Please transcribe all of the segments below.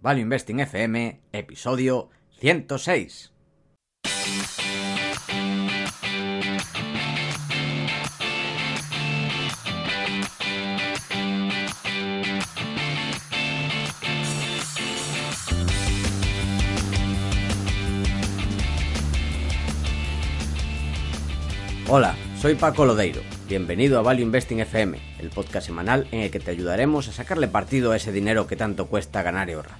Value Investing FM, episodio 106. Hola, soy Paco Lodeiro. Bienvenido a Value Investing FM, el podcast semanal en el que te ayudaremos a sacarle partido a ese dinero que tanto cuesta ganar y ahorrar.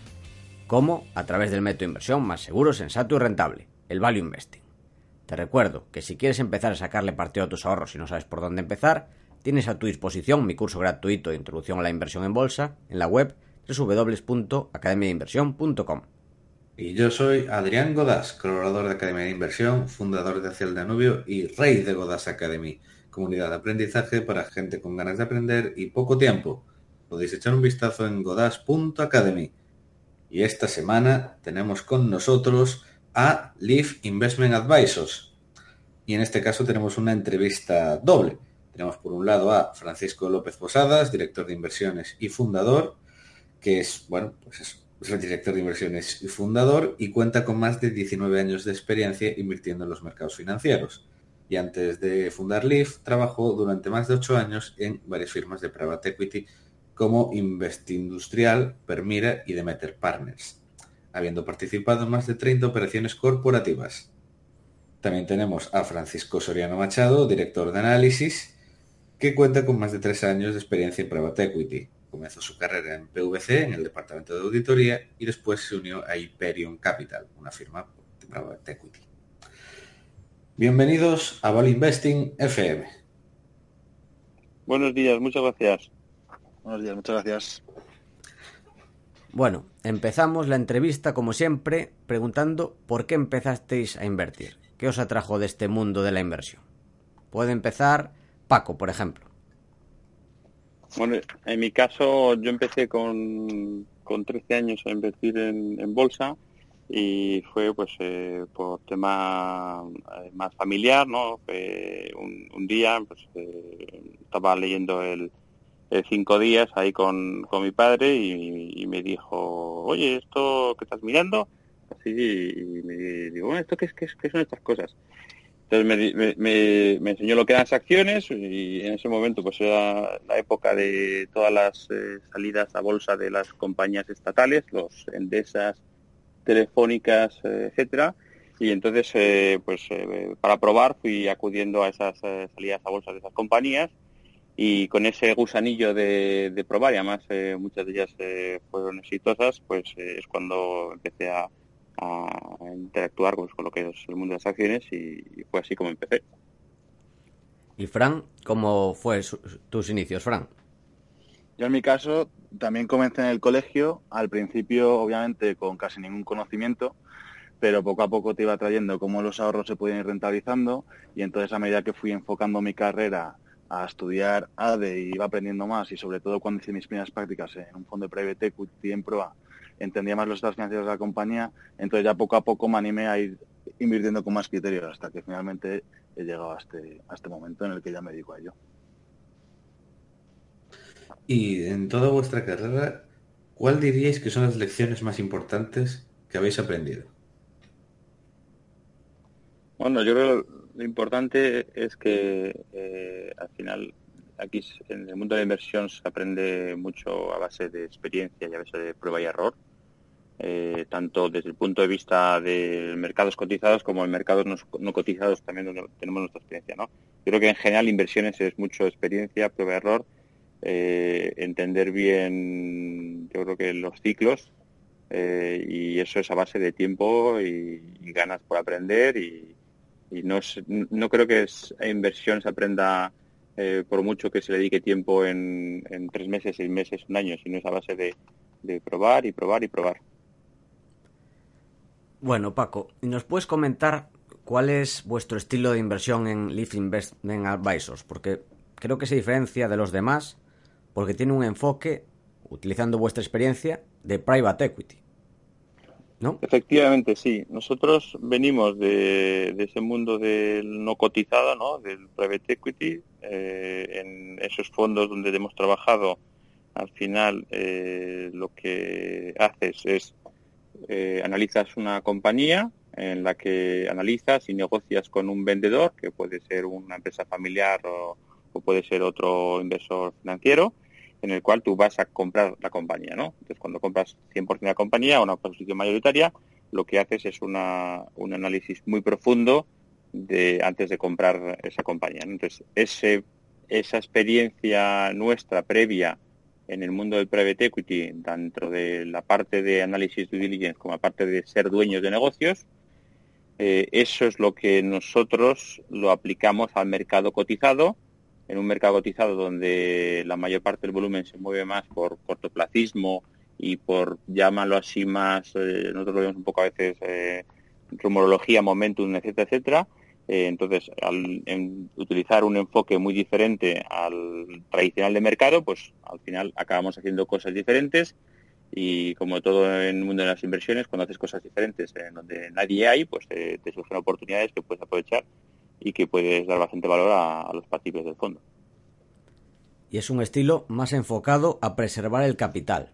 ¿Cómo? A través del método de inversión más seguro, sensato y rentable, el Value Investing. Te recuerdo que si quieres empezar a sacarle partido a tus ahorros y no sabes por dónde empezar, tienes a tu disposición mi curso gratuito de introducción a la inversión en bolsa en la web www.academiainversión.com. Y yo soy Adrián Godás, colaborador de Academia de Inversión, fundador de Hacia el Danubio y rey de Godás Academy, comunidad de aprendizaje para gente con ganas de aprender y poco tiempo. Podéis echar un vistazo en godás.academy. Y esta semana tenemos con nosotros a Leaf Investment Advisors. Y en este caso tenemos una entrevista doble. Tenemos por un lado a Francisco López Posadas, director de inversiones y fundador, que es, bueno, pues es es el director de inversiones y fundador y cuenta con más de 19 años de experiencia invirtiendo en los mercados financieros. Y antes de fundar Leaf, trabajó durante más de 8 años en varias firmas de private equity como Investindustrial, Permira y Demeter Partners, habiendo participado en más de 30 operaciones corporativas. También tenemos a Francisco Soriano Machado, director de análisis, que cuenta con más de 3 años de experiencia en private equity, Comenzó su carrera en PVC, en el departamento de auditoría, y después se unió a Hyperion Capital, una firma de private equity. Bienvenidos a Val Investing FM. Buenos días, muchas gracias. Buenos días, muchas gracias. Bueno, empezamos la entrevista como siempre preguntando por qué empezasteis a invertir. ¿Qué os atrajo de este mundo de la inversión? Puede empezar Paco, por ejemplo. Bueno, en mi caso yo empecé con, con 13 años a invertir en, bolsa y fue pues eh, por tema eh, más familiar, ¿no? un, día pues, eh, estaba leyendo el, cinco días ahí con, con mi padre y, me dijo, oye, ¿esto que estás mirando? Así, y me digo, bueno, ¿esto qué, es, qué, son estas cosas? Entonces me, me, enseñó lo que eran las acciones y en ese momento pues era la época de todas las eh, salidas a bolsa de las compañías estatales, los Endesas, Telefónicas, eh, etcétera. Y entonces eh, pues para probar fui acudiendo a esas salidas a bolsa de esas compañías y con ese gusanillo de, probar y además muchas de ellas fueron exitosas, pues es cuando empecé a interactuar pues, con lo que es el mundo de las acciones y, fue así como empecé. ¿Y Fran, cómo fue tus inicios, Fran? Yo en mi caso también comencé en el colegio, al principio obviamente con casi ningún conocimiento, pero poco a poco te iba trayendo cómo los ahorros se podían ir rentabilizando y entonces a medida que fui enfocando mi carrera a estudiar ADE y iba aprendiendo más y sobre todo cuando hice mis primeras prácticas en un fondo de private equity en proa entendía más los estados financieros de la compañía, entonces ya poco a poco me animé a ir invirtiendo con más criterios hasta que finalmente he llegado a este, a este momento en el que ya me dedico a ello. Y en toda vuestra carrera, ¿cuál diríais que son las lecciones más importantes que habéis aprendido? Bueno, yo creo que lo importante es que eh, al final aquí en el mundo de la inversión se aprende mucho a base de experiencia y a base de prueba y error. Eh, tanto desde el punto de vista de mercados cotizados como en mercados no, cotizados también donde tenemos nuestra experiencia. ¿no? Yo creo que en general inversiones es mucho experiencia, prueba y error, eh, entender bien yo creo que los ciclos eh, y eso es a base de tiempo y, ganas por aprender y, no, no creo que es, inversión se aprenda por mucho que se le dedique tiempo en, tres meses, seis meses, un año, sino es a base de de probar y probar y probar. Bueno, Paco, ¿nos puedes comentar cuál es vuestro estilo de inversión en Leaf Investment Advisors? Porque creo que se diferencia de los demás porque tiene un enfoque, utilizando vuestra experiencia, de private equity. ¿No? Efectivamente, sí. Nosotros venimos de, ese mundo del no cotizado, ¿no? del private equity, eh, en esos fondos donde hemos trabajado. Al final, eh, lo que haces es eh, analizas una compañía en la que analizas y negocias con un vendedor, que puede ser una empresa familiar o, puede ser otro inversor financiero, en el cual tú vas a comprar la compañía, ¿no? Entonces, cuando compras 100% de la compañía o una posición mayoritaria, lo que haces es una, un análisis muy profundo de antes de comprar esa compañía. Entonces, ese, esa experiencia nuestra previa en el mundo del private equity, dentro de la parte de análisis due diligence como la parte de ser dueños de negocios, eh, eso es lo que nosotros lo aplicamos al mercado cotizado, en un mercado cotizado donde la mayor parte del volumen se mueve más por cortoplacismo y por, llámalo así más, eh, nosotros lo vemos un poco a veces, eh, rumorología, momentum, etcétera, etcétera, eh, entonces, al utilizar un enfoque muy diferente al tradicional de mercado, pues al final acabamos haciendo cosas diferentes y como todo en el mundo de las inversiones, cuando haces cosas diferentes en donde nadie hay, pues te surgen oportunidades que puedes aprovechar y que puedes dar bastante valor a, los partícipes del fondo. Y es un estilo más enfocado a preservar el capital,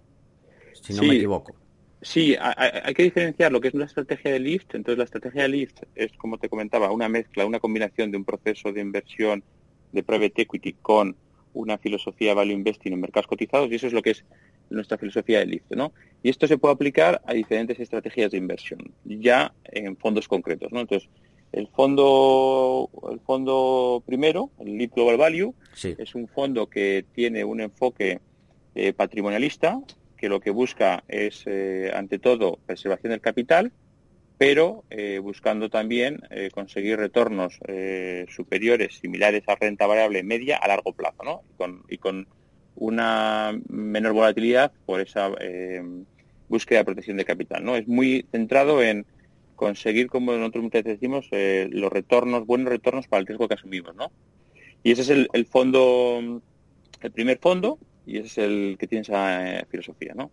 si no me equivoco. Sí, hay, que diferenciar lo que es una estrategia de lift. Entonces, la estrategia de lift es, como te comentaba, una mezcla, una combinación de un proceso de inversión de private equity con una filosofía de value investing en mercados cotizados y eso es lo que es nuestra filosofía de lift, ¿no? Y esto se puede aplicar a diferentes estrategias de inversión, ya en fondos concretos, ¿no? Entonces, el fondo, el fondo primero, el Lift Global Value, es un fondo que tiene un enfoque eh, patrimonialista, que lo que busca es, eh, ante todo, preservación del capital, pero eh, buscando también eh, conseguir retornos superiores, similares a renta variable media a largo plazo, ¿no? Y con, una menor volatilidad por esa búsqueda de protección de capital, ¿no? Es muy centrado en conseguir, como nosotros muchas veces decimos, los retornos, buenos retornos para el riesgo que asumimos, ¿no? Y ese es el, el fondo, el primer fondo, y ese es el que tiene esa eh, filosofía, ¿no?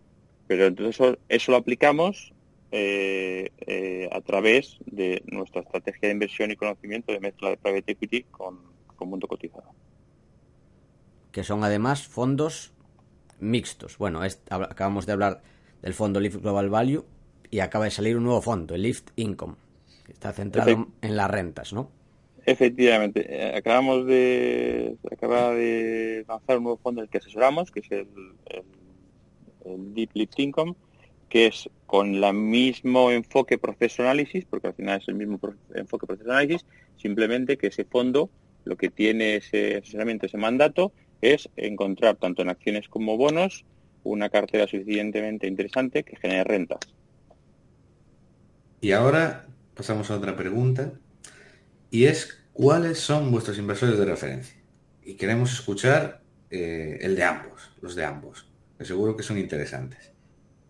Pero entonces eso, lo aplicamos eh, eh, a través de nuestra estrategia de inversión y conocimiento de mezcla de private equity con, mundo cotizado. Que son además fondos mixtos. Bueno, acabamos de hablar del fondo Lift Global Value y acaba de salir un nuevo fondo, el Lift Income, que está centrado en las rentas, ¿no? Efectivamente, eh, acabamos de acaba de lanzar un nuevo fondo en el que asesoramos, que es el, Deep Lift Income, que es con el mismo enfoque proceso análisis, porque al final es el mismo enfoque proceso análisis, simplemente que ese fondo lo que tiene ese asesoramiento, ese mandato, es encontrar tanto en acciones como bonos una cartera suficientemente interesante que genere rentas. Y ahora pasamos a otra pregunta y es cuáles son vuestros inversores de referencia. Y queremos escuchar eh, el de ambos, los de ambos, que seguro que son interesantes.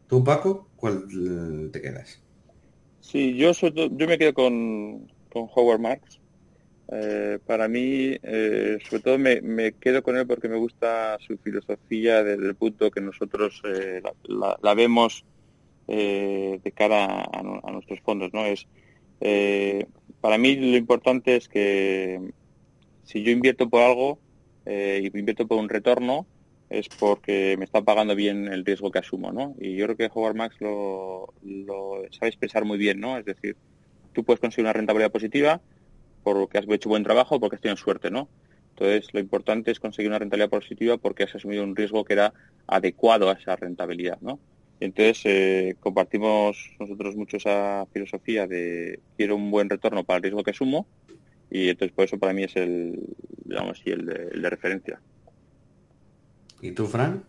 Tú, Paco, ¿cuál te quedas? Sí, yo, yo me quedo con, con Howard Marks. Eh, para mí, eh, sobre todo me, quedo con él porque me gusta su filosofía desde el punto que nosotros la, vemos de cara a, nuestros fondos. no Es para mí lo importante es que si yo invierto por algo eh, y invierto por un retorno, es porque me está pagando bien el riesgo que asumo, ¿no? Y yo creo que Howard Max lo, lo sabe expresar muy bien, ¿no? Es decir, tú puedes conseguir una rentabilidad positiva porque has hecho buen trabajo o porque has tenido suerte, ¿no? Entonces, lo importante es conseguir una rentabilidad positiva porque has asumido un riesgo que era adecuado a esa rentabilidad, ¿no? Entonces, eh, compartimos nosotros mucho esa filosofía de quiero un buen retorno para el riesgo que asumo y entonces por eso para mí es el, digamos, el de, referencia. ¿Y tú, Fran?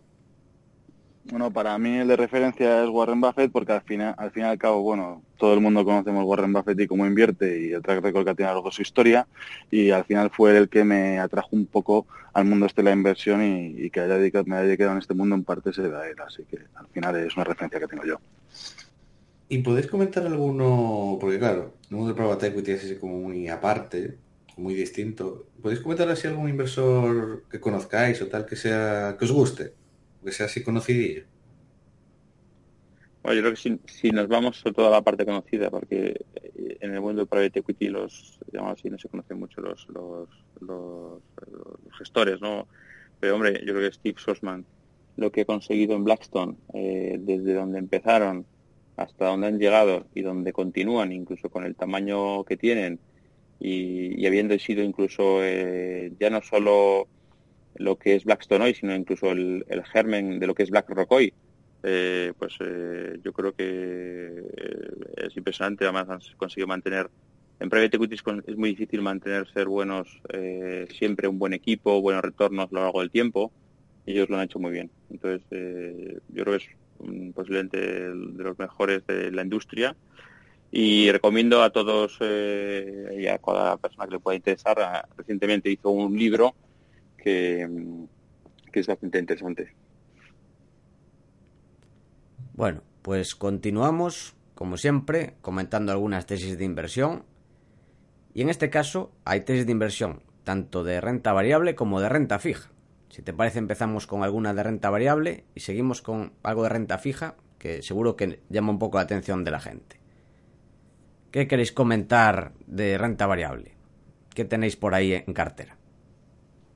Bueno, para mí el de referencia es Warren Buffett porque al final, al fin y al cabo, bueno, todo el mundo conocemos Warren Buffett y cómo invierte y el track record que tiene a lo largo de su historia y al final fue el que me atrajo un poco al mundo este de la inversión y, que haya dedicado, me haya dedicado en este mundo en parte se da él, así que al final es una referencia que tengo yo. ¿Y podéis comentar alguno, porque claro, el mundo del private equity es como muy aparte, muy distinto, ¿podéis comentar así algún inversor que conozcáis o tal que sea que os guste? Que sea así conocidillo. Bueno, yo creo que si, nos vamos a toda la parte conocida, porque eh, en el mundo private equity los, digamos así, no se conocen mucho los, los, los, gestores, ¿no? Pero hombre, yo creo que Steve Sosman, lo que ha conseguido en Blackstone, eh, desde donde empezaron hasta donde han llegado y donde continúan, incluso con el tamaño que tienen y, habiendo sido incluso eh, ya no solo lo que es Blackstone hoy, sino incluso el, germen de lo que es BlackRock hoy, eh, pues eh, yo creo que eh, es impresionante. Además, han conseguido mantener. En private equity es muy difícil mantener ser buenos, siempre un buen equipo, buenos retornos a lo largo del tiempo. Y ellos lo han hecho muy bien. Entonces, yo creo que es posiblemente de los mejores de la industria. Y recomiendo a todos y a cada persona que le pueda interesar. Recientemente hizo un libro que, es bastante interesante. Bueno, pues continuamos, como siempre, comentando algunas tesis de inversión. Y en este caso hay tesis de inversión tanto de renta variable como de renta fija. Si te parece empezamos con alguna de renta variable y seguimos con algo de renta fija que seguro que llama un poco la atención de la gente. ¿Qué queréis comentar de renta variable? ¿Qué tenéis por ahí en cartera?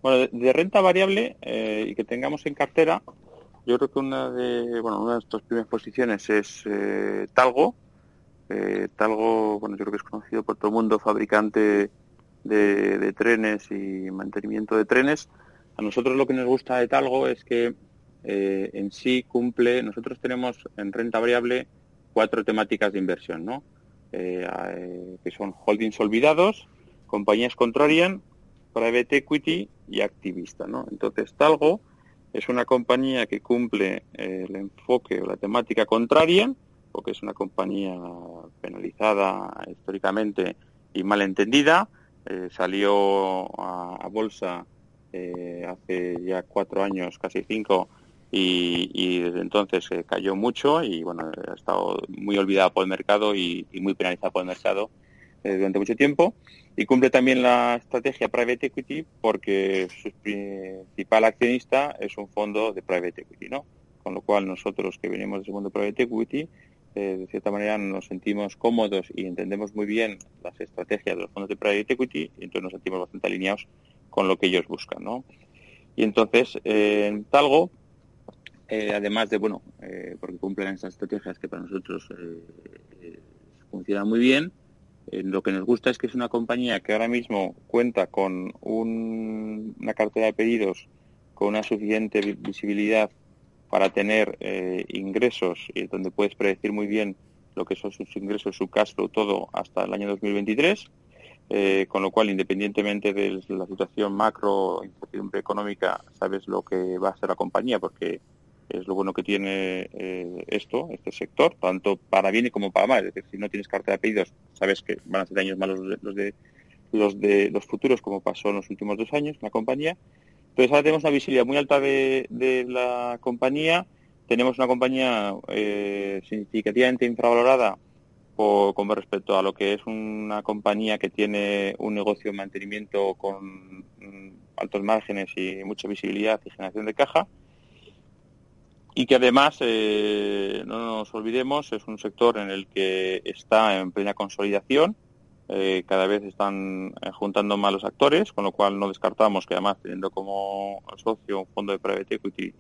Bueno, de, renta variable eh, y que tengamos en cartera, yo creo que una de, bueno, una de nuestras primeras posiciones es eh, Talgo. Eh, Talgo, bueno, yo creo que es conocido por todo el mundo, fabricante de, trenes y mantenimiento de trenes. A nosotros lo que nos gusta de Talgo es que en sí cumple, nosotros tenemos en renta variable cuatro temáticas de inversión, ¿no? que son holdings olvidados, compañías contrarian, private equity y activista. ¿no? Entonces, Talgo es una compañía que cumple eh, el enfoque o la temática contraria, porque es una compañía penalizada históricamente y mal entendida. Eh, salió a, bolsa eh, hace ya cuatro años, casi cinco, y, desde entonces cayó mucho y bueno, ha estado muy olvidada por el mercado y muy penalizada por el mercado durante mucho tiempo y cumple también la estrategia private equity porque su principal accionista es un fondo de private equity, ¿no? Con lo cual nosotros que venimos de ese mundo private equity, eh, de cierta manera nos sentimos cómodos y entendemos muy bien las estrategias de los fondos de private equity y entonces nos sentimos bastante alineados con lo que ellos buscan, ¿no? Y entonces eh, en Talgo, eh, además de, bueno, porque cumplen esas estrategias que para nosotros funcionan muy bien, eh, lo que nos gusta es que es una compañía que ahora mismo cuenta con una cartera de pedidos con una suficiente visibilidad para tener eh, ingresos y donde puedes predecir muy bien lo que son sus ingresos, su cash flow, todo hasta el año 2023. Eh, con lo cual, independientemente de la situación macro, incertidumbre económica, sabes lo que va a hacer la compañía, porque es lo bueno que tiene eh, esto, este sector, tanto para bien como para mal. Es decir, si no tienes cartera de pedidos, sabes que van a ser años malos los de los de los futuros, como pasó en los últimos dos años en la compañía. Entonces ahora tenemos una visibilidad muy alta de, la compañía. Tenemos una compañía eh, significativamente infravalorada por, como respecto a lo que es una compañía que tiene un negocio de mantenimiento con mm, altos márgenes y mucha visibilidad y generación de caja y que además, eh, no nos olvidemos, es un sector en el que está en plena consolidación, eh, cada vez están eh, juntando más los actores, con lo cual no descartamos que además teniendo como socio un fondo de private equity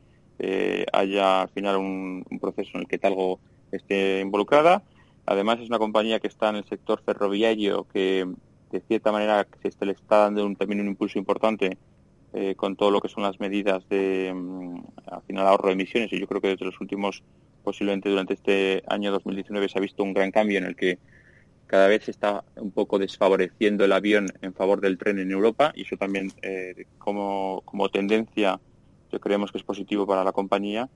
haya al final un, proceso en el que Talgo esté involucrada. Además es una compañía que está en el sector ferroviario que de cierta manera se le está dando un, también un impulso importante eh, con todo lo que son las medidas de mm, al final ahorro de emisiones. Y yo creo que desde los últimos posiblemente durante este año 2019 se ha visto un gran cambio en el que cada vez se está un poco desfavoreciendo el avión en favor del tren en Europa. Y eso también eh, como, como tendencia yo creemos que es positivo para la compañía.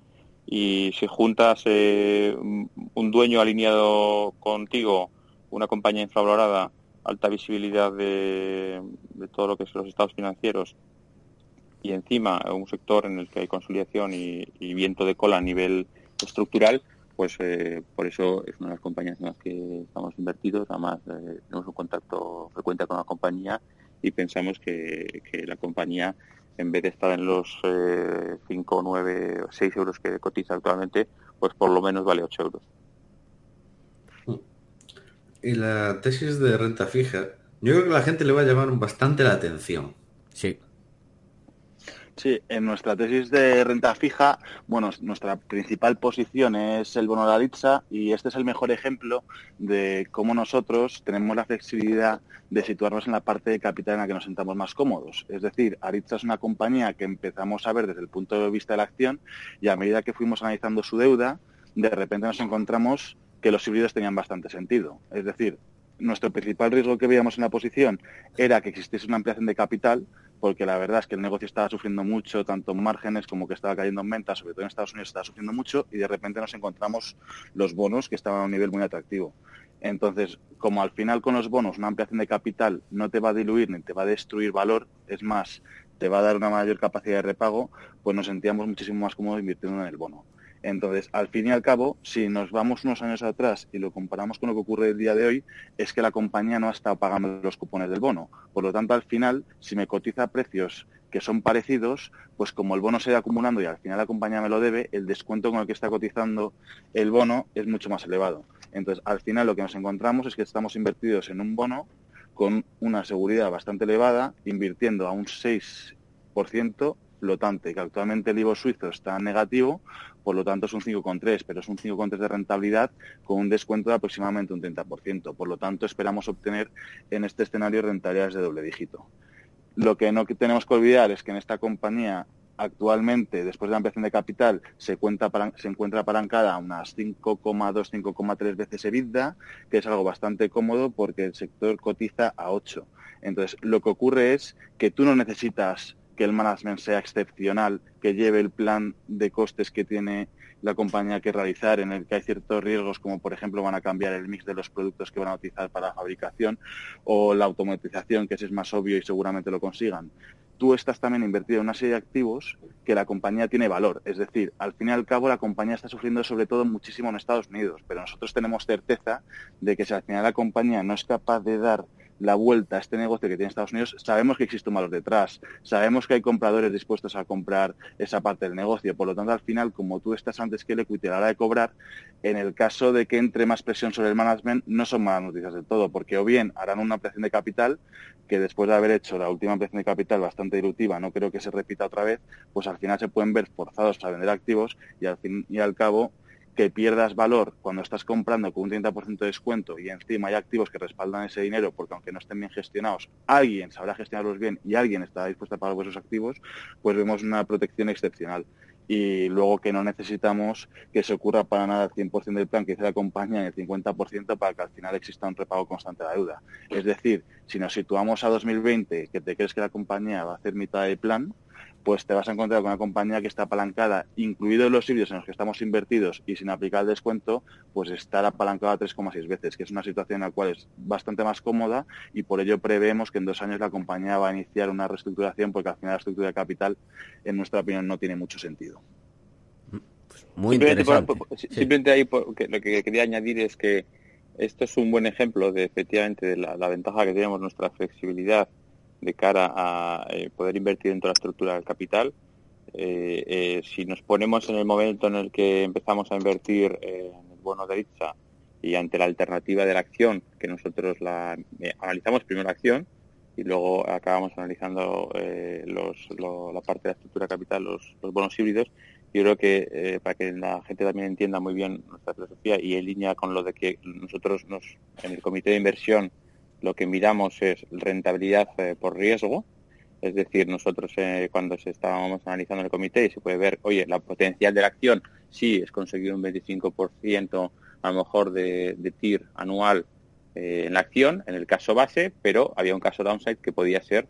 Y si juntas eh, un dueño alineado contigo, una compañía infravalorada, alta visibilidad de, todo lo que son los estados financieros y encima un sector en el que hay consolidación y, viento de cola a nivel estructural, pues eh, por eso es una de las compañías en las que estamos invertidos. Además, eh, tenemos un contacto frecuente con la compañía y pensamos que, la compañía, en vez de estar en los 5, 9, 6 euros que cotiza actualmente, pues por lo menos vale 8 euros. Y la tesis de renta fija, yo creo que a la gente le va a llamar bastante la atención. Sí. Sí, en nuestra tesis de renta fija, bueno, nuestra principal posición es el bono de Aritza y este es el mejor ejemplo de cómo nosotros tenemos la flexibilidad de situarnos en la parte de capital en la que nos sentamos más cómodos. Es decir, Aritza es una compañía que empezamos a ver desde el punto de vista de la acción y a medida que fuimos analizando su deuda, de repente nos encontramos que los híbridos tenían bastante sentido. Es decir, nuestro principal riesgo que veíamos en la posición era que existiese una ampliación de capital, porque la verdad es que el negocio estaba sufriendo mucho, tanto en márgenes como que estaba cayendo en ventas, sobre todo en Estados Unidos estaba sufriendo mucho, y de repente nos encontramos los bonos que estaban a un nivel muy atractivo. Entonces, como al final con los bonos una ampliación de capital no te va a diluir ni te va a destruir valor, es más, te va a dar una mayor capacidad de repago, pues nos sentíamos muchísimo más cómodos invirtiendo en el bono. Entonces, al fin y al cabo, si nos vamos unos años atrás y lo comparamos con lo que ocurre el día de hoy, es que la compañía no ha estado pagando los cupones del bono. Por lo tanto, al final, si me cotiza precios que son parecidos, pues como el bono se va acumulando y al final la compañía me lo debe, el descuento con el que está cotizando el bono es mucho más elevado. Entonces, al final lo que nos encontramos es que estamos invertidos en un bono con una seguridad bastante elevada, invirtiendo a un 6% flotante, que actualmente el IVO suizo está negativo, por lo tanto es un 5,3, pero es un 5,3 de rentabilidad con un descuento de aproximadamente un 30%. Por lo tanto, esperamos obtener en este escenario rentabilidades de doble dígito. Lo que no tenemos que olvidar es que en esta compañía actualmente, después de la ampliación de capital, se, se encuentra apalancada a unas 5,2, 5,3 veces EBITDA, que es algo bastante cómodo porque el sector cotiza a 8. Entonces, lo que ocurre es que tú no necesitas que el management sea excepcional, que lleve el plan de costes que tiene la compañía que realizar, en el que hay ciertos riesgos, como por ejemplo van a cambiar el mix de los productos que van a utilizar para la fabricación, o la automatización, que ese es más obvio y seguramente lo consigan. Tú estás también invertido en una serie de activos que la compañía tiene valor. Es decir, al fin y al cabo la compañía está sufriendo sobre todo muchísimo en Estados Unidos, pero nosotros tenemos certeza de que si al final la compañía no es capaz de dar la vuelta a este negocio que tiene Estados Unidos, sabemos que existe un valor detrás, sabemos que hay compradores dispuestos a comprar esa parte del negocio, por lo tanto al final, como tú estás antes que el equity a la hora de cobrar, en el caso de que entre más presión sobre el management, no son malas noticias del todo, porque o bien harán una ampliación de capital, que después de haber hecho la última ampliación de capital bastante dilutiva, no creo que se repita otra vez, pues al final se pueden ver forzados a vender activos y al fin y al cabo que pierdas valor cuando estás comprando con un 30% de descuento y encima hay activos que respaldan ese dinero porque aunque no estén bien gestionados, alguien sabrá gestionarlos bien y alguien está dispuesto a pagar por esos activos, pues vemos una protección excepcional. Y luego que no necesitamos que se ocurra para nada el 100% del plan que dice la compañía en el 50% para que al final exista un repago constante de la deuda. Es decir, si nos situamos a 2020, que te crees que la compañía va a hacer mitad del plan, pues te vas a encontrar con una compañía que está apalancada, incluidos los sitios en los que estamos invertidos y sin aplicar el descuento, pues estar apalancada 3,6 veces, que es una situación en la cual es bastante más cómoda y por ello prevemos que en dos años la compañía va a iniciar una reestructuración porque al final la estructura de capital, en nuestra opinión, no tiene mucho sentido. Pues muy interesante. Simplemente, ahí lo que quería añadir es que esto es un buen ejemplo de efectivamente de la ventaja que tenemos nuestra flexibilidad de cara a eh, poder invertir dentro de la estructura del capital. Eh, eh, si nos ponemos en el momento en el que empezamos a invertir en el bono de ITSA y ante la alternativa de la acción, que nosotros la analizamos primero la acción y luego acabamos analizando la parte de la estructura capital, los, bonos híbridos, yo creo que para que la gente también entienda muy bien nuestra filosofía y en línea con lo de que nosotros nos, en el comité de inversión lo que miramos es rentabilidad eh, por riesgo, es decir, nosotros eh, cuando se estábamos analizando el comité y se puede ver, oye, la potencial de la acción sí es conseguir un 25% a lo mejor de, TIR anual eh, en la acción, en el caso base, pero había un caso downside que podía ser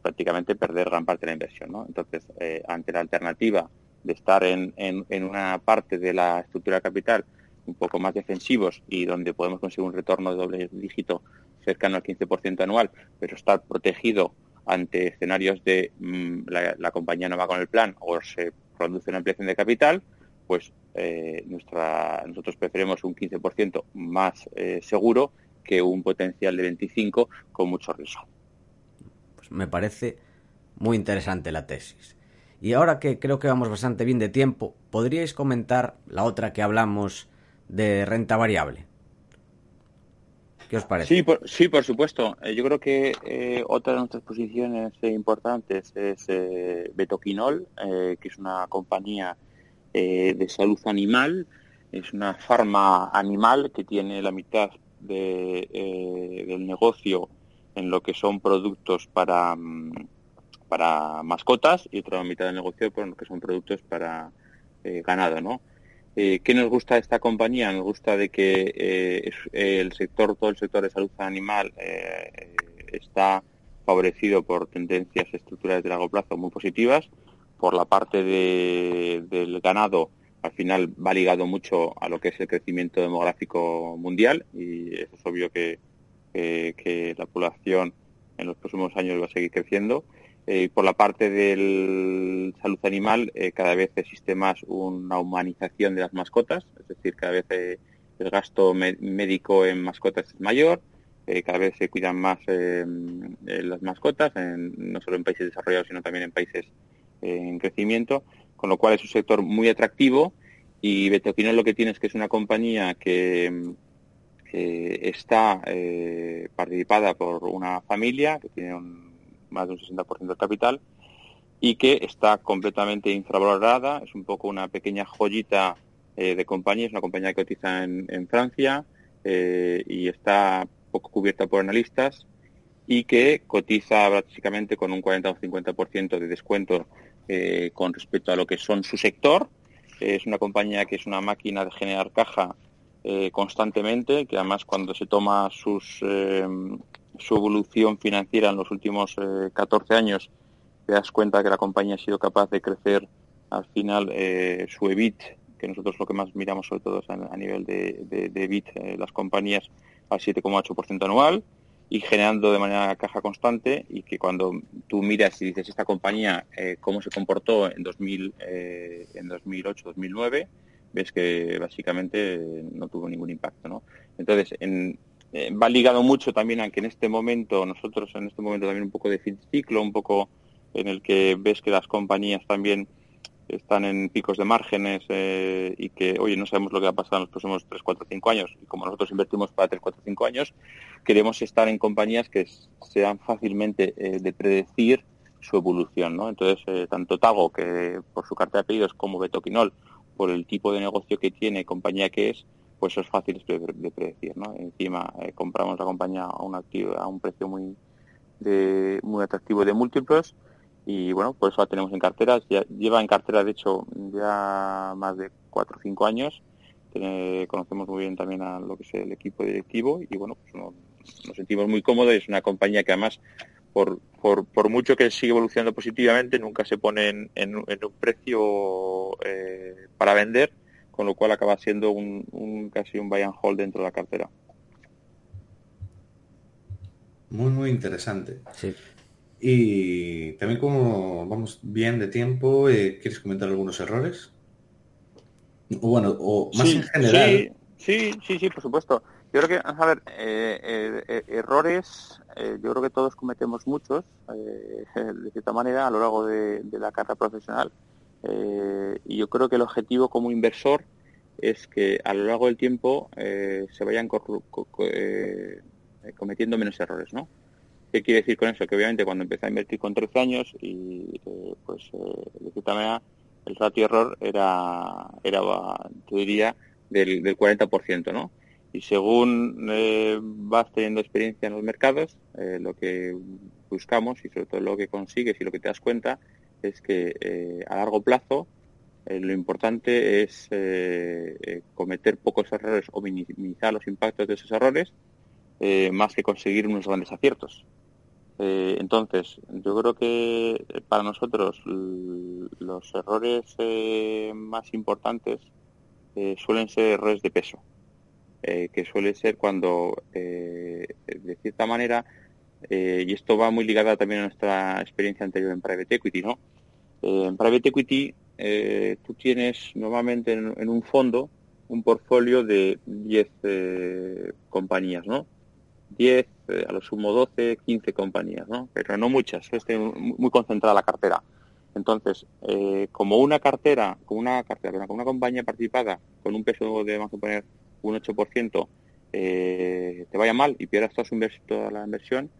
prácticamente perder gran parte de la inversión. ¿no? Entonces, ante la alternativa de estar en, en, una parte de la estructura capital un poco más defensivos y donde podemos conseguir un retorno de doble dígito cercano al 15% anual, pero estar protegido ante escenarios de mm, la, compañía no va con el plan o se produce una ampliación de capital, pues eh, nuestra, nosotros preferimos un 15% más eh, seguro que un potencial de 25 con mucho riesgo. Pues me parece muy interesante la tesis. Y ahora que creo que vamos bastante bien de tiempo, ¿podríais comentar la otra que hablamos de renta variable? ¿Qué os parece? Sí, por, sí, por supuesto. Eh, yo creo que eh, otra de nuestras posiciones eh, importantes es Betoquinol, que es una compañía de salud animal. Es una farma animal que tiene la mitad de, del negocio en lo que son productos para, mm, para mascotas y otra mitad del negocio por lo que son productos para ganado, ¿no? Eh, ¿Qué nos gusta esta compañía? Nos gusta de que eh, el sector, todo el sector de salud animal eh, está favorecido por tendencias estructurales de largo plazo muy positivas. Por la parte del ganado, al final va ligado mucho a lo que es el crecimiento demográfico mundial y es obvio que la población en los próximos años va a seguir creciendo. Eh, por la parte de salud animal, eh, cada vez existe más una humanización de las mascotas, es decir, cada vez eh, el gasto médico en mascotas es mayor, cada vez se cuidan más las mascotas, no solo en países desarrollados, sino también en países en crecimiento, con lo cual es un sector muy atractivo y Betoquinol lo que tiene es que es una compañía que está participada por una familia que tiene un más de un 60% del capital, y que está completamente infravalorada. Es un poco una pequeña joyita eh, de compañía, es una compañía que cotiza en, Francia eh, y está poco cubierta por analistas y que cotiza básicamente con un 40 o 50% de descuento eh, con respecto a lo que son su sector. Es una compañía que es una máquina de generar caja constantemente, que además cuando se toma sus su evolución financiera en los últimos 14 eh, años, te das cuenta que la compañía ha sido capaz de crecer al final eh, su EBIT, que nosotros lo que más miramos sobre todo es a, nivel de, EBIT, eh, las compañías al 7,8% anual y generando de manera caja constante y que cuando tú miras y dices esta compañía cómo se comportó en 2000 en 2008 2009 ves que básicamente no tuvo ningún impacto ¿no? entonces en, eh, va ligado mucho también a que en este momento, nosotros en este momento también un poco de ciclo, un poco en el que ves que las compañías también están en picos de márgenes eh, y que, oye, no sabemos lo que va a pasar en los próximos 3, 4, 5 años. Y como nosotros invertimos para 3, 4, 5 años, queremos estar en compañías que sean fácilmente eh, de predecir su evolución. ¿no? Entonces, tanto Tago, que por su carta de apellidos, como Betoquinol, por el tipo de negocio que tiene, compañía que es, pues es fácil de, predecir. Encima eh, compramos la compañía a un, precio muy, muy atractivo de múltiplos y bueno, por eso la tenemos en cartera. Lleva en cartera, de hecho, ya más de cuatro o cinco años. conocemos muy bien también a lo que es el equipo directivo y bueno, pues nos, sentimos muy cómodos. Es una compañía que además, por, por, por, mucho que sigue evolucionando positivamente, nunca se pone en, un precio eh, para vender con lo cual acaba siendo un, casi un buy and hold dentro de la cartera. Muy, muy interesante. Sí. Y también como vamos bien de tiempo, eh, ¿quieres comentar algunos errores? O bueno, o más en general. Sí, sí, sí, por supuesto. Yo creo que, a ver, eh, eh, errores, yo creo que todos cometemos muchos, de cierta manera, a lo largo de la carrera profesional. Eh, y yo creo que el objetivo como inversor es que a lo largo del tiempo eh, se vayan eh, cometiendo menos errores, ¿no? ¿Qué quiere decir con eso? Que obviamente cuando empecé a invertir con 13 años y pues de cierta manera el ratio error era, era yo diría, del, del 40%, ¿no? Y según vas teniendo experiencia en los mercados, lo que buscamos y sobre todo lo que consigues y lo que te das cuenta es que eh, a largo plazo eh, lo importante es eh, cometer pocos errores o minimizar los impactos de esos errores más que conseguir unos grandes aciertos. Entonces, yo creo que para nosotros los errores más importantes suelen ser errores de peso, que suele ser cuando, de cierta manera, y esto va muy ligada también a nuestra experiencia anterior en Private Equity, ¿no? en Private Equity tú tienes normalmente en, un fondo un portfolio de 10 compañías, ¿no? 10, eh, a lo sumo 12, 15 compañías, ¿no? Pero no muchas, esté muy concentrada la cartera. Entonces, eh, como una cartera, como una cartera, como una compañía participada con un peso de, vamos a poner, un 8%, eh, te vaya mal y pierdas toda, la inversión,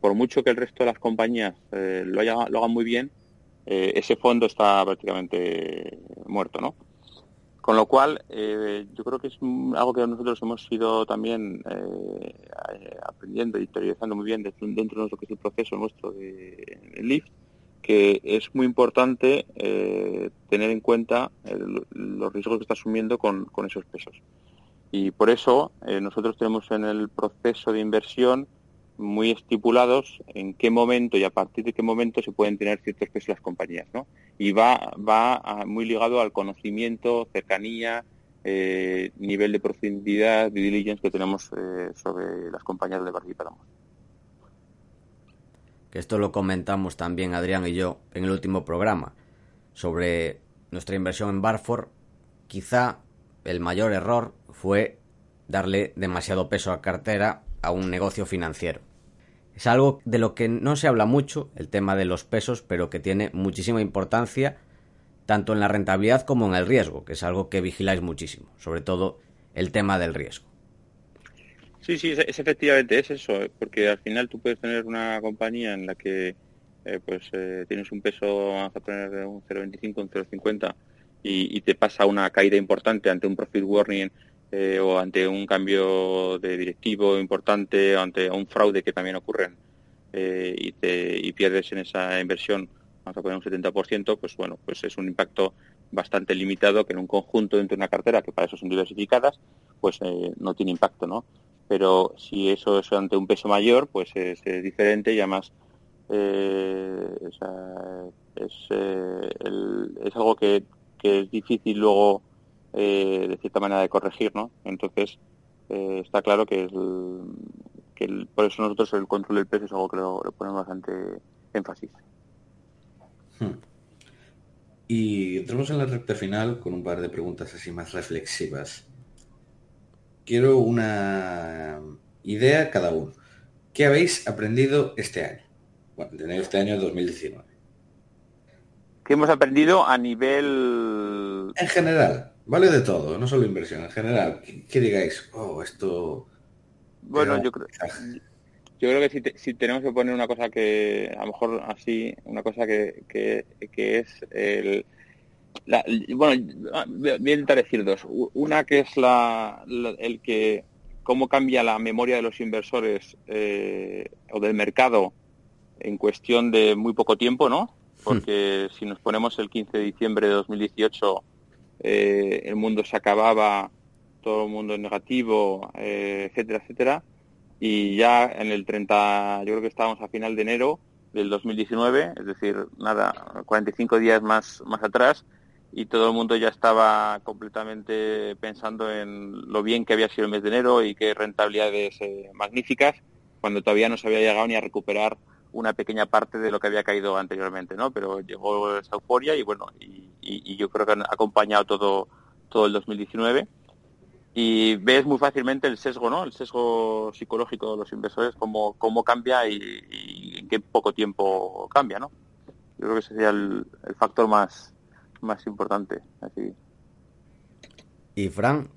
por mucho que el resto de las compañías lo, haya, lo hagan muy bien, ese fondo está prácticamente muerto, ¿no? Con lo cual, eh, yo creo que es algo que nosotros hemos ido también eh, aprendiendo y interiorizando muy bien dentro, de lo que es el proceso nuestro de, LIFT, que es muy importante eh, tener en cuenta los riesgos que está asumiendo con, esos pesos. Y por eso nosotros tenemos en el proceso de inversión muy estipulados en qué momento y a partir de qué momento se pueden tener ciertos pesos las compañías, ¿no? Y va, va muy ligado al conocimiento, cercanía, eh, nivel de profundidad, de diligence que tenemos eh, sobre las compañías de participamos. Que esto lo comentamos también Adrián y yo en el último programa sobre nuestra inversión en Barford. Quizá el mayor error fue darle demasiado peso a cartera a un negocio financiero. Es algo de lo que no se habla mucho, el tema de los pesos, pero que tiene muchísima importancia tanto en la rentabilidad como en el riesgo, que es algo que vigiláis muchísimo, sobre todo el tema del riesgo. Sí, sí, es, efectivamente es eso, ¿eh? porque al final tú puedes tener una compañía en la que eh, pues eh, tienes un peso, vamos a poner un 0,25, un 0,50 y, y te pasa una caída importante ante un profit warning eh, o ante un cambio de directivo importante, o ante un fraude que también ocurren eh, y, te, y pierdes en esa inversión, vamos a poner un 70%, pues bueno, pues es un impacto bastante limitado que en un conjunto dentro de una cartera, que para eso son diversificadas, pues eh, no tiene impacto, ¿no? Pero si eso es ante un peso mayor, pues es, diferente y además es, algo que es difícil luego eh, de cierta manera de corregir, ¿no? Entonces, eh, está claro que, que por eso nosotros el control del peso es algo que lo, ponemos bastante énfasis. Hmm. Y entramos en la recta final con un par de preguntas así más reflexivas. Quiero una idea cada uno. ¿Qué habéis aprendido este año? Bueno, este año 2019. ¿Qué hemos aprendido a nivel... En general, Vale de todo, no solo inversión, en general. Que, digáis, oh, esto... Bueno, yo creo, yo creo que si, tenemos que poner una cosa que, a lo mejor así, una cosa que, que, es el... bueno, voy a intentar decir dos. Una que es la, el que cómo cambia la memoria de los inversores eh, o del mercado en cuestión de muy poco tiempo, ¿no? Hmm. Porque si nos ponemos el 15 de diciembre de 2018 eh, el mundo se acababa, todo el mundo negativo, eh, etcétera, etcétera. Y ya en el 30, yo creo que estábamos a final de enero del 2019, es decir, nada, 45 días más, más atrás, y todo el mundo ya estaba completamente pensando en lo bien que había sido el mes de enero y qué rentabilidades eh, magníficas, cuando todavía no se había llegado ni a recuperar una pequeña parte de lo que había caído anteriormente, ¿no? Pero llegó esa euforia y bueno, y, yo creo que han acompañado todo, todo el 2019 y ves muy fácilmente el sesgo, ¿no? El sesgo psicológico de los inversores, cómo, cómo cambia y, en qué poco tiempo cambia, ¿no? Yo creo que ese sería el, factor más, más importante. Así. Y Fran,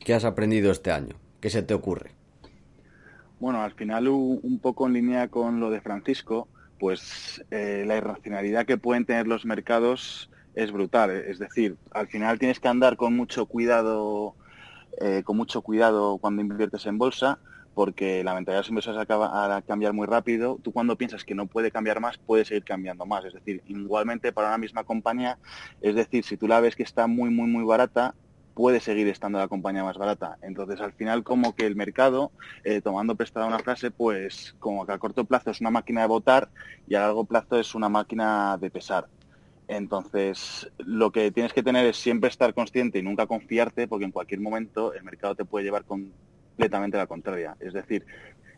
¿qué has aprendido este año? ¿Qué se te ocurre? Bueno, al final un poco en línea con lo de Francisco, pues eh, la irracionalidad que pueden tener los mercados es brutal. Es decir, al final tienes que andar con mucho cuidado, eh, con mucho cuidado cuando inviertes en bolsa, porque la mentalidad de los inversores acaba a cambiar muy rápido. Tú cuando piensas que no puede cambiar más, puede seguir cambiando más. Es decir, igualmente para una misma compañía, es decir, si tú la ves que está muy, muy, muy barata, puede seguir estando la compañía más barata. Entonces, al final, como que el mercado, eh, tomando prestada una frase, pues como que a corto plazo es una máquina de votar y a largo plazo es una máquina de pesar. Entonces, lo que tienes que tener es siempre estar consciente y nunca confiarte, porque en cualquier momento el mercado te puede llevar completamente a la contraria. Es decir,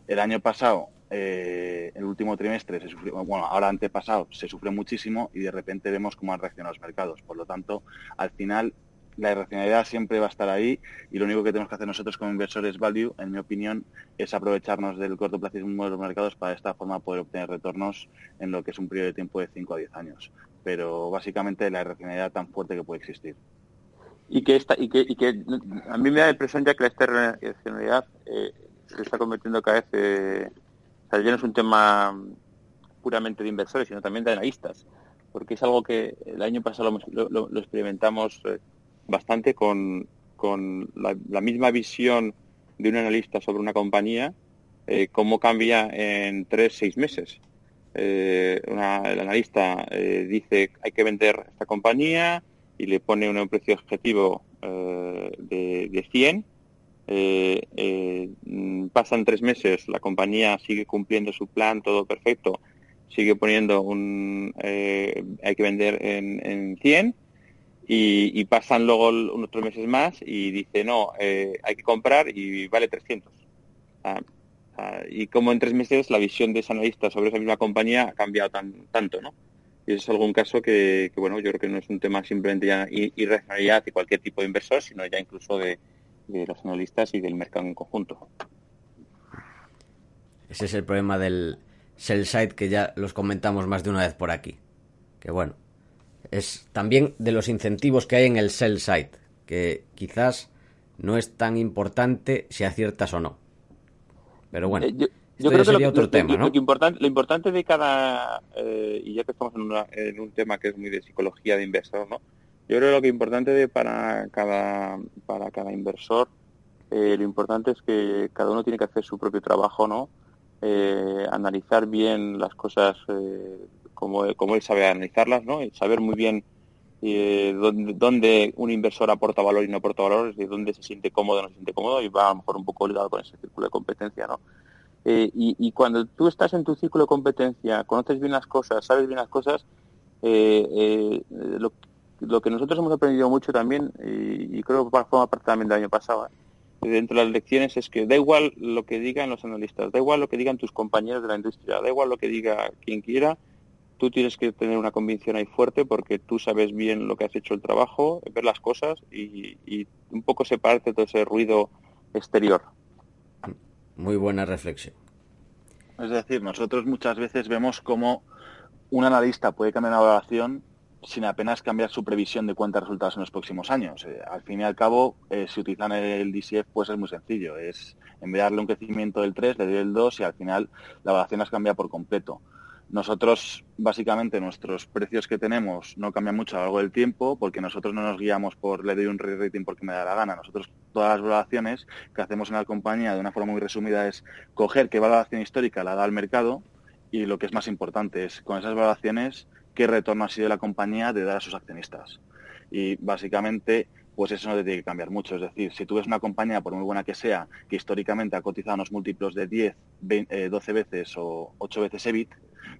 el año pasado, eh, el último trimestre, se sufrió, bueno, ahora antepasado, se sufrió muchísimo y de repente vemos cómo han reaccionado los mercados. Por lo tanto, al final, la irracionalidad siempre va a estar ahí y lo único que tenemos que hacer nosotros como inversores value, en mi opinión, es aprovecharnos del cortoplacismo de los mercados para de esta forma poder obtener retornos en lo que es un periodo de tiempo de 5 a 10 años pero básicamente la irracionalidad tan fuerte que puede existir. Y que, esta, y que, y que a mí me da la impresión ya que la irracionalidad eh, se está convirtiendo cada vez, eh, o sea, ya no es un tema puramente de inversores, sino también de analistas, porque es algo que el año pasado lo, experimentamos eh, bastante con, con la, misma visión de un analista sobre una compañía, eh, cómo cambia en tres, seis meses eh, el analista eh, dice hay que vender esta compañía y le pone un precio objetivo eh, de, 100. pasan tres meses, la compañía sigue cumpliendo su plan, todo perfecto, sigue poniendo un hay que vender en, 100 y, pasan luego unos tres meses más y dice no, hay que comprar y vale 300 y como en tres meses la visión de ese analista sobre esa misma compañía ha cambiado tan, tanto, ¿no? Y es algún caso que, bueno, yo creo que no es un tema simplemente ya irracionalidad de cualquier tipo de inversor, sino ya incluso de, los analistas y del mercado en conjunto. Ese es el problema del sell side que ya los comentamos más de una vez por aquí. Que bueno, es también de los incentivos que hay en el sell side, que quizás no es tan importante si aciertas o no. Pero bueno, eh, yo, creo que sería otro tema, ¿no? Lo, importante, lo importante de cada, eh, y ya que estamos en, un tema que es muy de psicología de inversor, ¿no? Yo creo que lo que importante de para cada, para cada inversor, eh, lo importante es que cada uno tiene que hacer su propio trabajo, ¿no? analizar bien las cosas como, como él sabe analizarlas, ¿no? Y saber muy bien eh, dónde, un inversor aporta valor y no aporta valor, es de dónde se siente cómodo o no se siente cómodo y va a lo mejor un poco ligado con ese círculo de competencia, ¿no? Eh, y, cuando tú estás en tu círculo de competencia, conoces bien las cosas, sabes bien las cosas, eh, eh, lo, que nosotros hemos aprendido mucho también, y, creo que forma parte también del año pasado, dentro de las lecciones es que da igual lo que digan los analistas, da igual lo que digan tus compañeros de la industria, da igual lo que diga quien quiera, tú tienes que tener una convicción ahí fuerte porque tú sabes bien lo que has hecho el trabajo, ver las cosas y, un poco separarte de todo ese ruido exterior. Muy buena reflexión. Es decir, nosotros muchas veces vemos cómo un analista puede cambiar una valoración sin apenas cambiar su previsión de cuántos resultados en los próximos años. Eh, al fin y al cabo, eh, si utilizan el DCF, pues es muy sencillo. Es en vez de darle un crecimiento del 3, le doy el 2 y al final la valoración las cambia por completo. Nosotros, básicamente, nuestros precios que tenemos no cambian mucho a lo largo del tiempo porque nosotros no nos guiamos por le doy un rating porque me da la gana. Nosotros, todas las valoraciones que hacemos en la compañía, de una forma muy resumida, es coger qué valoración histórica la da al mercado y lo que es más importante es, con esas valoraciones, qué retorno ha sido la compañía de dar a sus accionistas. Y, básicamente, pues eso no te tiene que cambiar mucho. Es decir, si tú ves una compañía, por muy buena que sea, que históricamente ha cotizado unos múltiplos de 10, 12 veces o 8 veces EBIT,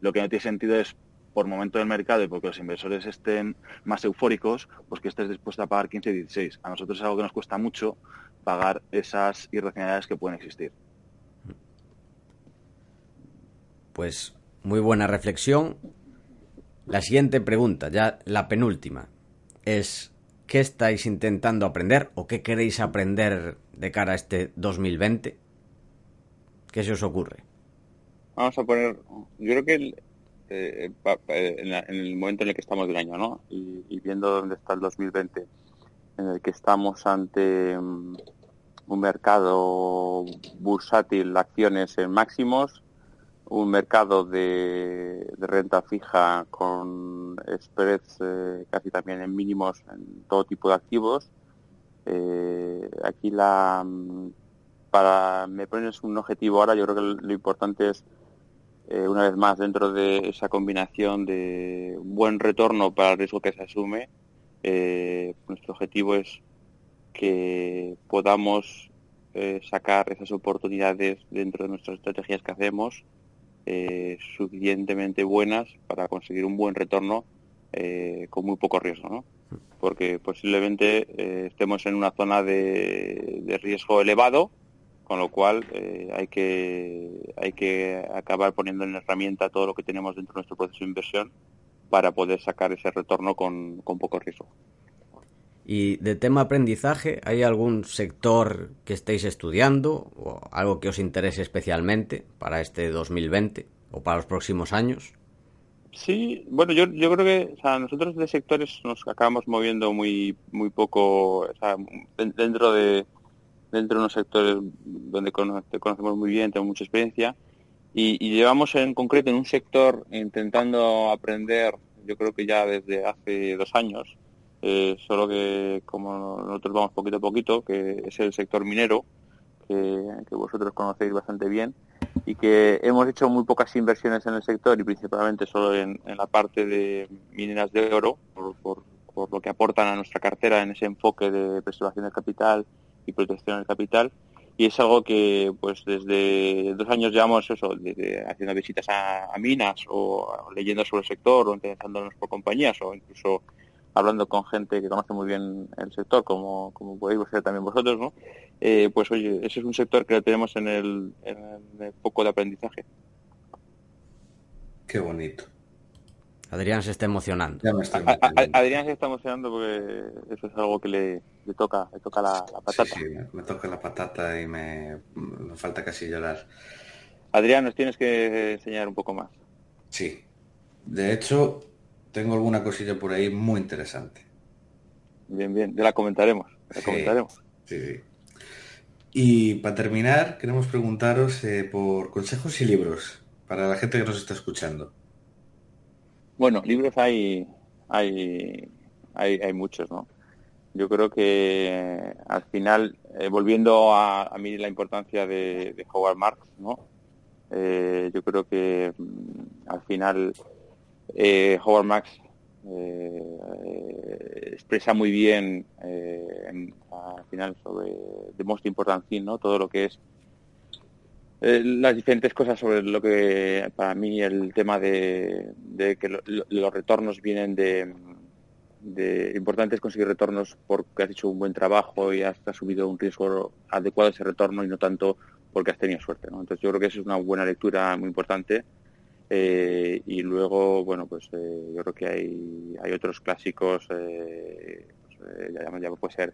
lo que no tiene sentido es por momento del mercado y porque los inversores estén más eufóricos, pues que estés dispuesto a pagar 15 y 16. A nosotros es algo que nos cuesta mucho pagar esas irracionalidades que pueden existir. Pues muy buena reflexión. La siguiente pregunta, ya la penúltima, es ¿qué estáis intentando aprender o qué queréis aprender de cara a este 2020? ¿Qué se os ocurre? Vamos a poner, yo creo que eh, eh, en, el momento en el que estamos del año, ¿no? Y, viendo dónde está el 2020, en el que estamos ante mm, un mercado bursátil, acciones en máximos, un mercado de, renta fija con spreads eh, casi también en mínimos en todo tipo de activos. aquí la mm, para me pones un objetivo ahora, yo creo que lo importante es eh, una vez más dentro de esa combinación de buen retorno para el riesgo que se asume, eh, nuestro objetivo es que podamos eh, sacar esas oportunidades dentro de nuestras estrategias que hacemos suficientemente buenas para conseguir un buen retorno con muy poco riesgo, ¿no? Porque posiblemente estemos en una zona de, riesgo elevado, con lo cual hay que hay que acabar poniendo en herramienta todo lo que tenemos dentro de nuestro proceso de inversión para poder sacar ese retorno con poco riesgo. Y de tema aprendizaje, ¿hay algún sector que estéis estudiando o algo que os interese especialmente para este 2020 o para los próximos años? Sí, bueno, yo, yo creo que o sea, nosotros de sectores nos acabamos moviendo muy muy poco o sea, dentro de dentro de unos sectores donde conocemos muy bien, tenemos mucha experiencia y, llevamos en concreto en un sector intentando aprender, yo creo que ya desde hace dos años, eh, solo que como nosotros vamos poquito a poquito, que es el sector minero, que, vosotros conocéis bastante bien, y que hemos hecho muy pocas inversiones en el sector y principalmente solo en, la parte de mineras de oro, por, lo que aportan a nuestra cartera en ese enfoque de preservación del capital y protección del capital. Y es algo que pues desde dos años llevamos eso, desde haciendo visitas a, minas o leyendo sobre el sector o interesándonos por compañías o incluso hablando con gente que conoce muy bien el sector, como, como podéis ser también vosotros, ¿no? Eh, pues oye, ese es un sector que lo tenemos en el, en el foco de aprendizaje. Qué bonito. Adrián se está emocionando. Adrián se está emocionando porque eso es algo que le, toca, le toca la, patata. Sí, me, toca la patata y me, me falta casi llorar. Adrián, nos tienes que enseñar un poco más. Sí. De hecho, tengo alguna cosilla por ahí muy interesante. Bien, bien, ya la comentaremos. La comentaremos. Sí, sí. Y para terminar, queremos preguntaros eh, por consejos y libros para la gente que nos está escuchando. Bueno, libros hay, hay, hay, muchos, ¿no? Yo creo que al final, eh, volviendo a, a, mí la importancia de, Howard Marks, ¿no? Eh, yo creo que mm, al final eh, Howard Max eh, expresa muy bien eh, al final sobre The Most Important Thing, ¿no? Todo lo que es las diferentes cosas sobre lo que para mí el tema de, que los retornos vienen de, de importante es conseguir retornos porque has hecho un buen trabajo y has asumido un riesgo adecuado a ese retorno y no tanto porque has tenido suerte. ¿no? Entonces yo creo que eso es una buena lectura muy importante eh, y luego, bueno, pues eh, yo creo que hay, hay otros clásicos, eh, pues, ya, puede ser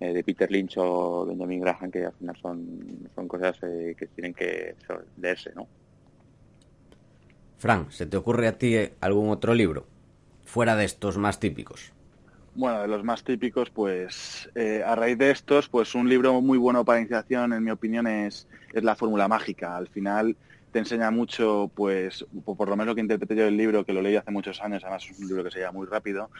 de Peter Lynch o Benjamin Graham, que al final son, son cosas que tienen que leerse, ¿no? Fran, ¿se te ocurre a ti algún otro libro fuera de estos más típicos? Bueno, de los más típicos, pues a raíz de estos, pues un libro muy bueno para iniciación, en mi opinión, es, es La Fórmula Mágica. Al final, te enseña mucho, pues, por lo menos lo que interpreté yo del libro, que lo leí hace muchos años, además es un libro que se llama muy rápido,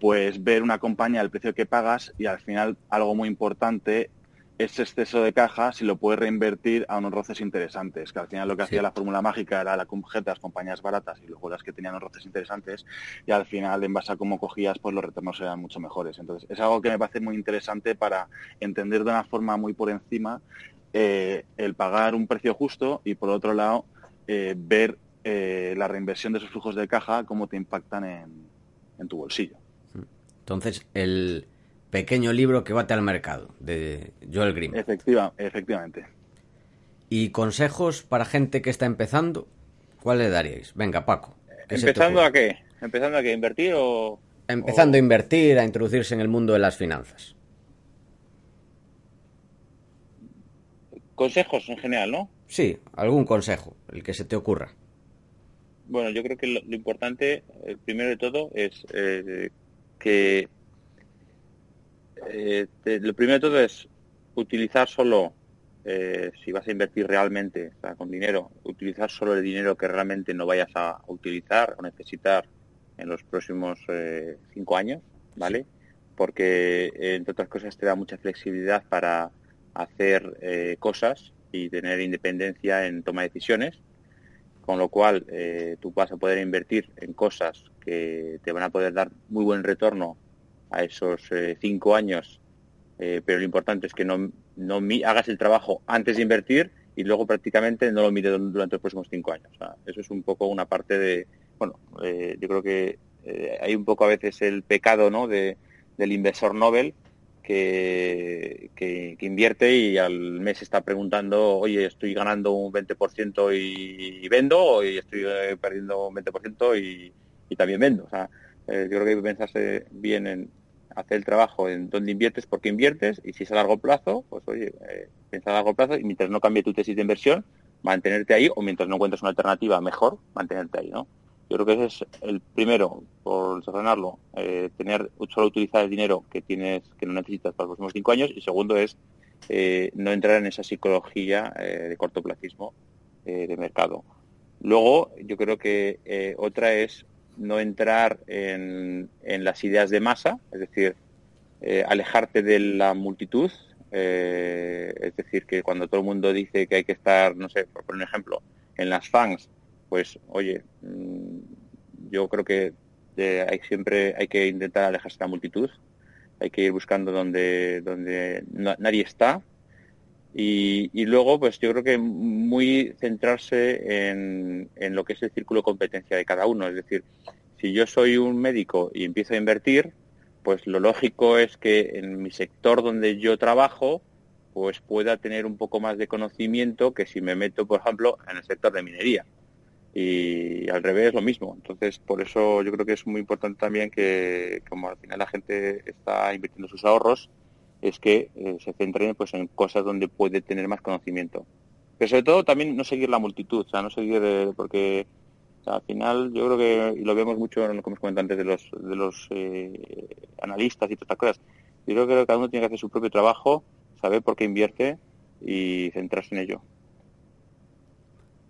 pues ver una compañía, el precio que pagas y al final algo muy importante, ese exceso de caja, si lo puedes reinvertir a unos roces interesantes, que al final lo que hacía la fórmula mágica era la de las compañías baratas y luego las que tenían unos roces interesantes y al final en base a cómo cogías, pues los retornos eran mucho mejores. Entonces es algo que me parece muy interesante para entender de una forma muy por encima eh, el pagar un precio justo y por otro lado eh, ver eh, la reinversión de esos flujos de caja, cómo te impactan en, tu bolsillo. Entonces, el pequeño libro que bate al mercado, de Joel Grimm. Efectiva, efectivamente. ¿Y consejos para gente que está empezando? ¿Cuál le daríais? Venga, Paco. ¿Empezando a qué? ¿Empezando a qué? ¿Invertir o...? Empezando a invertir, a introducirse en el mundo de las finanzas. consejos en general, ¿no? Sí, algún consejo, el que se te ocurra. Bueno, yo creo que lo, importante, el primero de todo, es eh, que eh, lo primero de todo es utilizar solo, eh, si vas a invertir realmente, o sea, con dinero, utilizar solo el dinero que realmente no vayas a utilizar o necesitar en los próximos cinco años, ¿vale? Porque, entre otras cosas, te da mucha flexibilidad para hacer eh, cosas y tener independencia en toma de decisiones, con lo cual eh, tú vas a poder invertir en cosas que te van a poder dar muy buen retorno a esos eh, cinco años pero lo importante es que no, no hagas el trabajo antes de invertir y luego prácticamente no lo mires durante los próximos cinco años. eso es un poco una parte de, bueno, yo creo que hay un poco a veces el pecado ¿no? de, del inversor Nobel que, que, invierte y al mes está preguntando, oye, estoy ganando un 20% y, vendo, o estoy eh, perdiendo un 20% y, y también vendo. O sea, eh, yo creo que hay que pensarse bien en hacer el trabajo en dónde inviertes, por qué inviertes, y si es a largo plazo, pues oye, eh, piensa a largo plazo y mientras no cambie tu tesis de inversión, mantenerte ahí, o mientras no encuentres una alternativa mejor, mantenerte ahí, ¿no? Yo creo que ese es el primero, por desordenarlo, eh, tener solo utilizar el dinero que tienes que no necesitas para los próximos cinco años y segundo es eh, no entrar en esa psicología eh, de cortoplacismo de mercado. Luego, yo creo que otra es no entrar en, las ideas de masa, es decir, alejarte de la multitud, es decir, que cuando todo el mundo dice que hay que estar, no sé, por un ejemplo, en las fans pues oye, mm, yo creo que eh, hay siempre hay que intentar alejarse de la multitud, hay que ir buscando donde donde nadie está y, luego pues yo creo que muy centrarse en, en lo que es el círculo de competencia de cada uno, es decir, si yo soy un médico y empiezo a invertir, pues lo lógico es que en mi sector donde yo trabajo pues pueda tener un poco más de conocimiento que si me meto, por ejemplo, en el sector de minería y al revés lo mismo. Entonces, por eso yo creo que es muy importante también que, como al final la gente está invirtiendo sus ahorros, es que eh, se centren pues en cosas donde puede tener más conocimiento. Pero sobre todo también no seguir la multitud, o sea, no seguir porque al final yo creo que, y lo vemos mucho en lo que hemos comentado antes de los, de los eh, analistas y todas estas cosas, yo creo que cada uno tiene que hacer su propio trabajo, saber por qué invierte y centrarse en ello.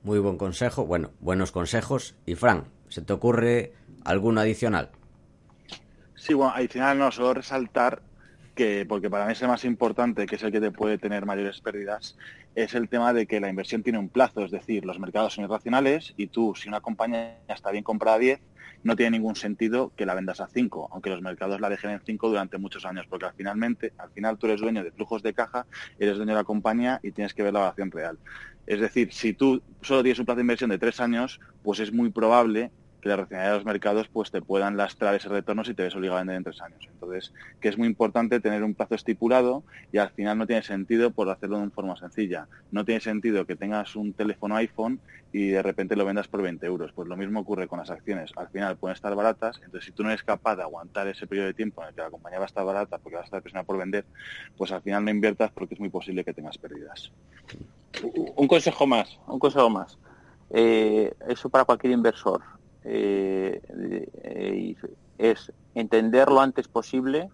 Muy buen consejo, bueno, buenos consejos. Y Fran, ¿se te ocurre alguno adicional? Sí, bueno, adicional no, solo resaltar que, porque para mí es el más importante, que es el que te puede tener mayores pérdidas, es el tema de que la inversión tiene un plazo, es decir, los mercados son irracionales y tú, si una compañía está bien comprada a 10, no tiene ningún sentido que la vendas a 5, aunque los mercados la dejen en 5 durante muchos años, porque al, finalmente, al final tú eres dueño de flujos de caja, eres dueño de la compañía y tienes que ver la evaluación real. Es decir, si tú solo tienes un plazo de inversión de tres años, pues es muy probable que la racionalidad de los mercados pues te puedan lastrar ese retorno si te ves obligado a vender en tres años. Entonces, que es muy importante tener un plazo estipulado y al final no tiene sentido por hacerlo de una forma sencilla. No tiene sentido que tengas un teléfono iPhone y de repente lo vendas por 20 euros. Pues lo mismo ocurre con las acciones. Al final pueden estar baratas, entonces si tú no eres capaz de aguantar ese periodo de tiempo en el que la compañía va a estar barata porque va a estar presionada por vender, pues al final no inviertas porque es muy posible que tengas pérdidas. Un consejo más, un consejo más. Eh, eso para cualquier inversor eh, eh, es entender lo antes posible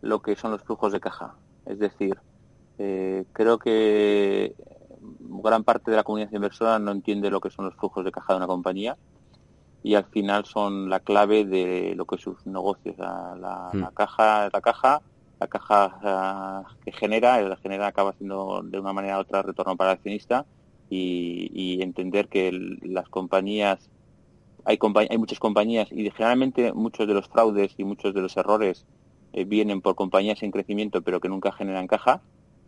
lo que son los flujos de caja. Es decir, eh, creo que gran parte de la comunidad inversora no entiende lo que son los flujos de caja de una compañía y al final son la clave de lo que es sus negocios. La, hmm. caja, la caja, la caja que genera, la genera acaba siendo de una manera u otra retorno para el accionista y, y entender que las compañías hay, hay muchas compañías y generalmente muchos de los fraudes y muchos de los errores eh, vienen por compañías en crecimiento pero que nunca generan caja.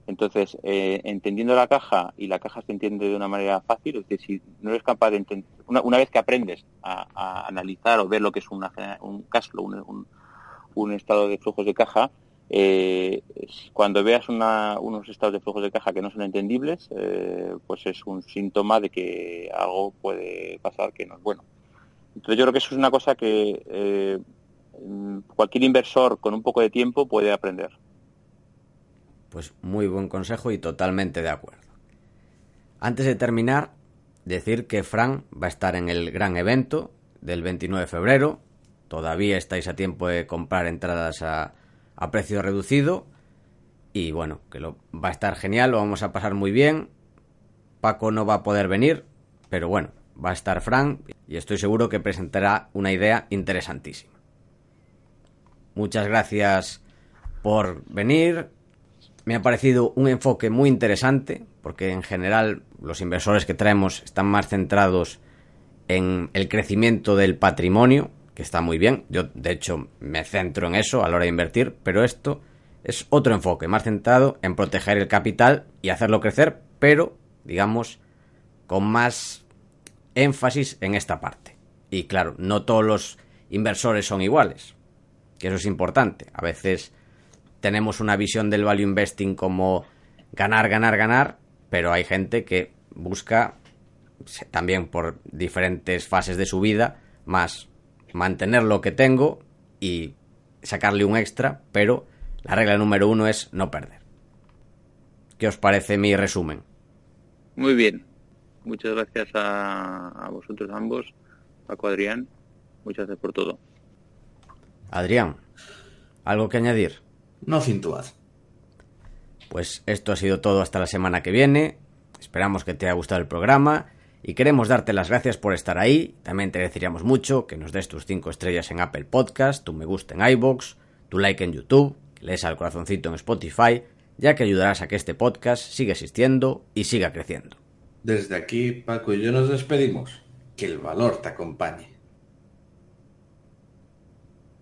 Entonces, eh, entendiendo la caja y la caja se entiende de una manera fácil, es decir, si no eres capaz de entender, una, vez que aprendes a, analizar o ver lo que es una, un cash flow, un, estado de flujos de caja, eh, cuando veas unos estados de flujos de caja que no son entendibles, pues es un síntoma de que algo puede pasar que no es bueno. Entonces yo creo que eso es una cosa que eh, cualquier inversor con un poco de tiempo puede aprender. Pues muy buen consejo y totalmente de acuerdo. Antes de terminar, decir que Fran va a estar en el gran evento del 29 de febrero. Todavía estáis a tiempo de comprar entradas a, a precio reducido. Y bueno, que lo, va a estar genial, lo vamos a pasar muy bien. Paco no va a poder venir, pero bueno, va a estar Frank y estoy seguro que presentará una idea interesantísima. Muchas gracias por venir. Me ha parecido un enfoque muy interesante porque en general los inversores que traemos están más centrados en el crecimiento del patrimonio, que está muy bien. Yo de hecho me centro en eso a la hora de invertir, pero esto es otro enfoque, más centrado en proteger el capital y hacerlo crecer, pero, digamos, con más énfasis en esta parte. Y claro, no todos los inversores son iguales, que eso es importante. A veces tenemos una visión del value investing como ganar, ganar, ganar, pero hay gente que busca también por diferentes fases de su vida más mantener lo que tengo y sacarle un extra, pero la regla número uno es no perder. ¿Qué os parece mi resumen? Muy bien. Muchas gracias a, vosotros ambos, Paco Adrián. Muchas gracias por todo. Adrián, ¿algo que añadir? No cintuad. Pues esto ha sido todo hasta la semana que viene. Esperamos que te haya gustado el programa y queremos darte las gracias por estar ahí. También te agradeceríamos mucho que nos des tus 5 estrellas en Apple Podcast, tu me gusta en iBox, tu like en YouTube, que lees al corazoncito en Spotify, ya que ayudarás a que este podcast siga existiendo y siga creciendo. Desde aquí, Paco y yo nos despedimos. Que el valor te acompañe.